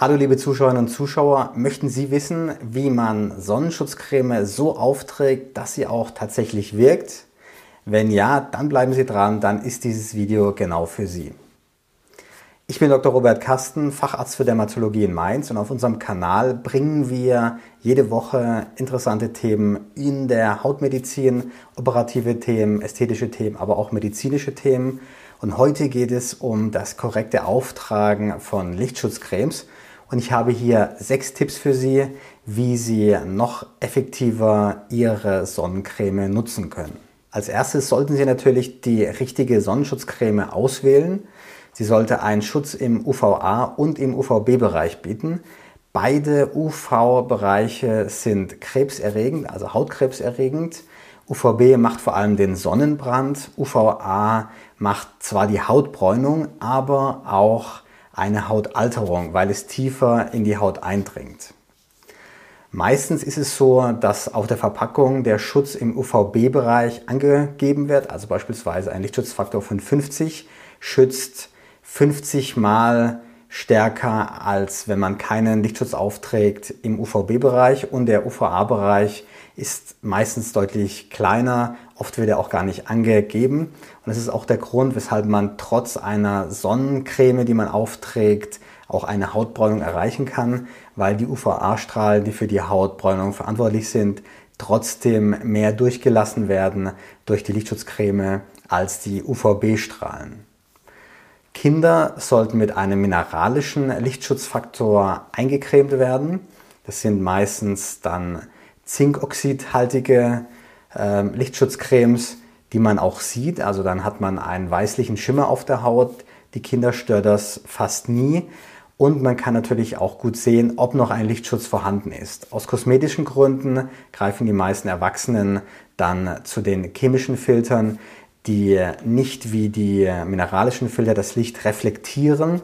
Hallo liebe Zuschauerinnen und Zuschauer, möchten Sie wissen, wie man Sonnenschutzcreme so aufträgt, dass sie auch tatsächlich wirkt? Wenn ja, dann bleiben Sie dran, dann ist dieses Video genau für Sie. Ich bin Dr. Robert Kasten, Facharzt für Dermatologie in Mainz und auf unserem Kanal bringen wir jede Woche interessante Themen in der Hautmedizin, operative Themen, ästhetische Themen, aber auch medizinische Themen. Und heute geht es um das korrekte Auftragen von Lichtschutzcremes und ich habe hier sechs Tipps für Sie, wie Sie noch effektiver Ihre Sonnencreme nutzen können. Als erstes sollten Sie natürlich die richtige Sonnenschutzcreme auswählen. Sie sollte einen Schutz im UVA und im UVB-Bereich bieten. Beide UV-Bereiche sind krebserregend, also hautkrebserregend. UVB macht vor allem den Sonnenbrand. UVA macht zwar die Hautbräunung, aber auch eine Hautalterung, weil es tiefer in die Haut eindringt. Meistens ist es so, dass auf der Verpackung der Schutz im UVB-Bereich angegeben wird, also beispielsweise ein Lichtschutzfaktor von 50 schützt 50 mal stärker, als wenn man keinen Lichtschutz aufträgt im UVB-Bereich und der UVA-Bereich ist meistens deutlich kleiner, oft wird er auch gar nicht angegeben und das ist auch der Grund, weshalb man trotz einer Sonnencreme, die man aufträgt, auch eine Hautbräunung erreichen kann, weil die UVA-Strahlen, die für die Hautbräunung verantwortlich sind, trotzdem mehr durchgelassen werden durch die Lichtschutzcreme als die UVB-Strahlen. Kinder sollten mit einem mineralischen Lichtschutzfaktor eingecremt werden. Das sind meistens dann zinkoxidhaltige äh, Lichtschutzcremes, die man auch sieht. Also dann hat man einen weißlichen Schimmer auf der Haut. Die Kinder stört das fast nie. Und man kann natürlich auch gut sehen, ob noch ein Lichtschutz vorhanden ist. Aus kosmetischen Gründen greifen die meisten Erwachsenen dann zu den chemischen Filtern, die nicht wie die mineralischen Filter das Licht reflektieren,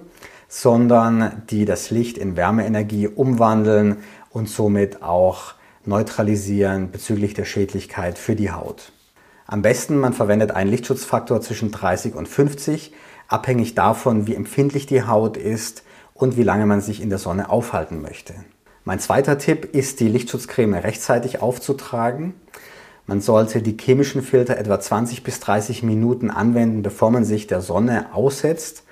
sondern die das Licht in Wärmeenergie umwandeln und somit auch neutralisieren bezüglich der Schädlichkeit für die Haut. Am besten man verwendet einen Lichtschutzfaktor zwischen 30 und 50, abhängig davon, wie empfindlich die Haut ist und wie lange man sich in der Sonne aufhalten möchte. Mein zweiter Tipp ist, die Lichtschutzcreme rechtzeitig aufzutragen. Man sollte die chemischen Filter etwa 20 bis 30 Minuten anwenden, bevor man sich der Sonne aussetzt.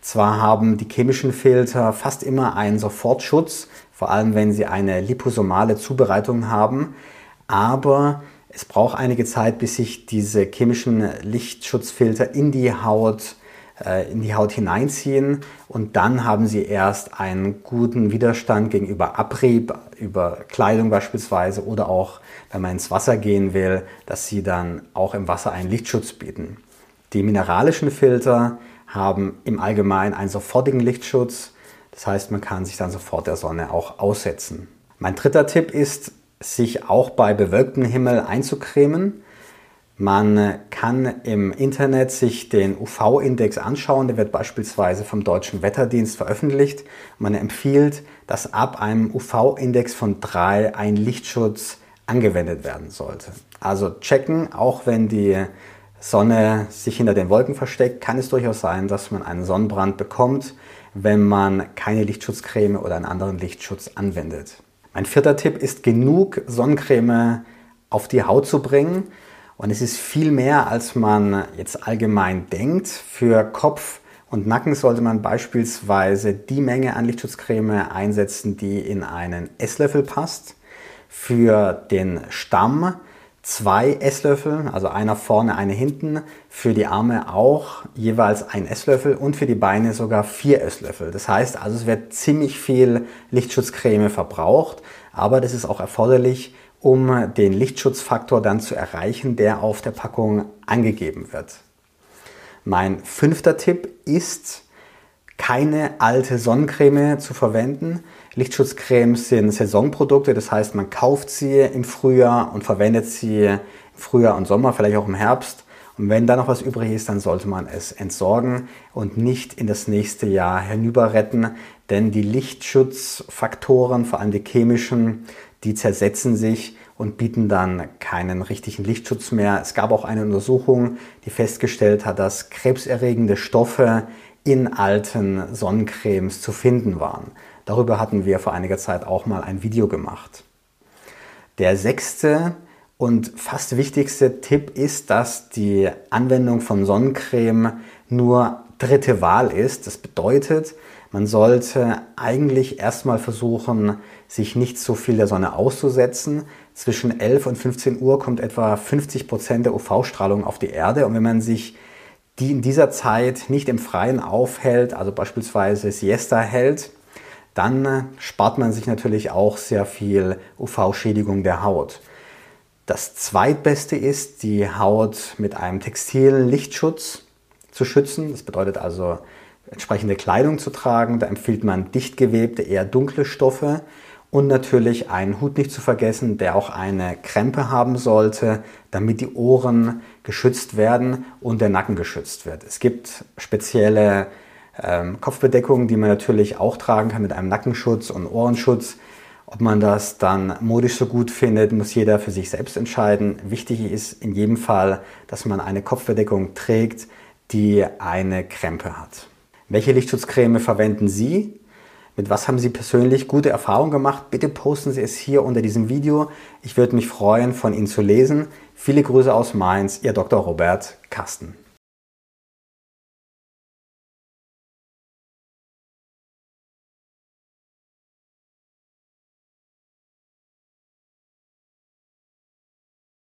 Zwar haben die chemischen Filter fast immer einen Sofortschutz, vor allem wenn sie eine liposomale Zubereitung haben, aber es braucht einige Zeit, bis sich diese chemischen Lichtschutzfilter in die Haut äh, in die Haut hineinziehen. Und dann haben sie erst einen guten Widerstand gegenüber Abrieb, über Kleidung beispielsweise oder auch, wenn man ins Wasser gehen will, dass sie dann auch im Wasser einen Lichtschutz bieten. Die mineralischen Filter haben im Allgemeinen einen sofortigen Lichtschutz, das heißt, man kann sich dann sofort der Sonne auch aussetzen. Mein dritter Tipp ist, sich auch bei bewölktem Himmel einzucremen. Man kann im Internet sich den UV-Index anschauen. Der wird beispielsweise vom Deutschen Wetterdienst veröffentlicht. Man empfiehlt, dass ab einem UV-Index von 3 ein Lichtschutz angewendet werden sollte. Also checken, auch wenn die Sonne sich hinter den Wolken versteckt, kann es durchaus sein, dass man einen Sonnenbrand bekommt, wenn man keine Lichtschutzcreme oder einen anderen Lichtschutz anwendet. Mein vierter Tipp ist, genug Sonnencreme auf die Haut zu bringen. Und es ist viel mehr, als man jetzt allgemein denkt. Für Kopf und Nacken sollte man beispielsweise die Menge an Lichtschutzcreme einsetzen, die in einen Esslöffel passt. Für den Stamm zwei Esslöffel, also einer vorne, eine hinten. Für die Arme auch jeweils ein Esslöffel und für die Beine sogar vier Esslöffel. Das heißt also, es wird ziemlich viel Lichtschutzcreme verbraucht, aber das ist auch erforderlich, um den Lichtschutzfaktor dann zu erreichen, der auf der Packung angegeben wird. Mein fünfter Tipp ist, keine alte Sonnencreme zu verwenden. Lichtschutzcremes sind Saisonprodukte, das heißt, man kauft sie im Frühjahr und verwendet sie im Frühjahr und Sommer, vielleicht auch im Herbst. Und wenn da noch was übrig ist, dann sollte man es entsorgen und nicht in das nächste Jahr hinüber retten, denn die Lichtschutzfaktoren, vor allem die chemischen, die zersetzen sich und bieten dann keinen richtigen Lichtschutz mehr. Es gab auch eine Untersuchung, die festgestellt hat, dass krebserregende Stoffe in alten Sonnencremes zu finden waren. Darüber hatten wir vor einiger Zeit auch mal ein Video gemacht. Der sechste und fast wichtigste Tipp ist, dass die Anwendung von Sonnencreme nur dritte Wahl ist. Das bedeutet, man sollte eigentlich erstmal versuchen, sich nicht so viel der Sonne auszusetzen. Zwischen 11 und 15 Uhr kommt etwa 50 Prozent der UV-Strahlung auf die Erde. Und wenn man sich die in dieser Zeit nicht im Freien aufhält, also beispielsweise Siesta hält, dann spart man sich natürlich auch sehr viel UV-Schädigung der Haut. Das zweitbeste ist, die Haut mit einem textilen Lichtschutz zu schützen. Das bedeutet also, entsprechende Kleidung zu tragen. Da empfiehlt man dicht gewebte, eher dunkle Stoffe und natürlich einen Hut nicht zu vergessen, der auch eine Krempe haben sollte, damit die Ohren geschützt werden und der Nacken geschützt wird. Es gibt spezielle ähm, Kopfbedeckungen, die man natürlich auch tragen kann mit einem Nackenschutz und Ohrenschutz. Ob man das dann modisch so gut findet, muss jeder für sich selbst entscheiden. Wichtig ist in jedem Fall, dass man eine Kopfbedeckung trägt, die eine Krempe hat. Welche Lichtschutzcreme verwenden Sie? Mit was haben Sie persönlich gute Erfahrungen gemacht? Bitte posten Sie es hier unter diesem Video. Ich würde mich freuen, von Ihnen zu lesen. Viele Grüße aus Mainz, Ihr Dr. Robert Kasten.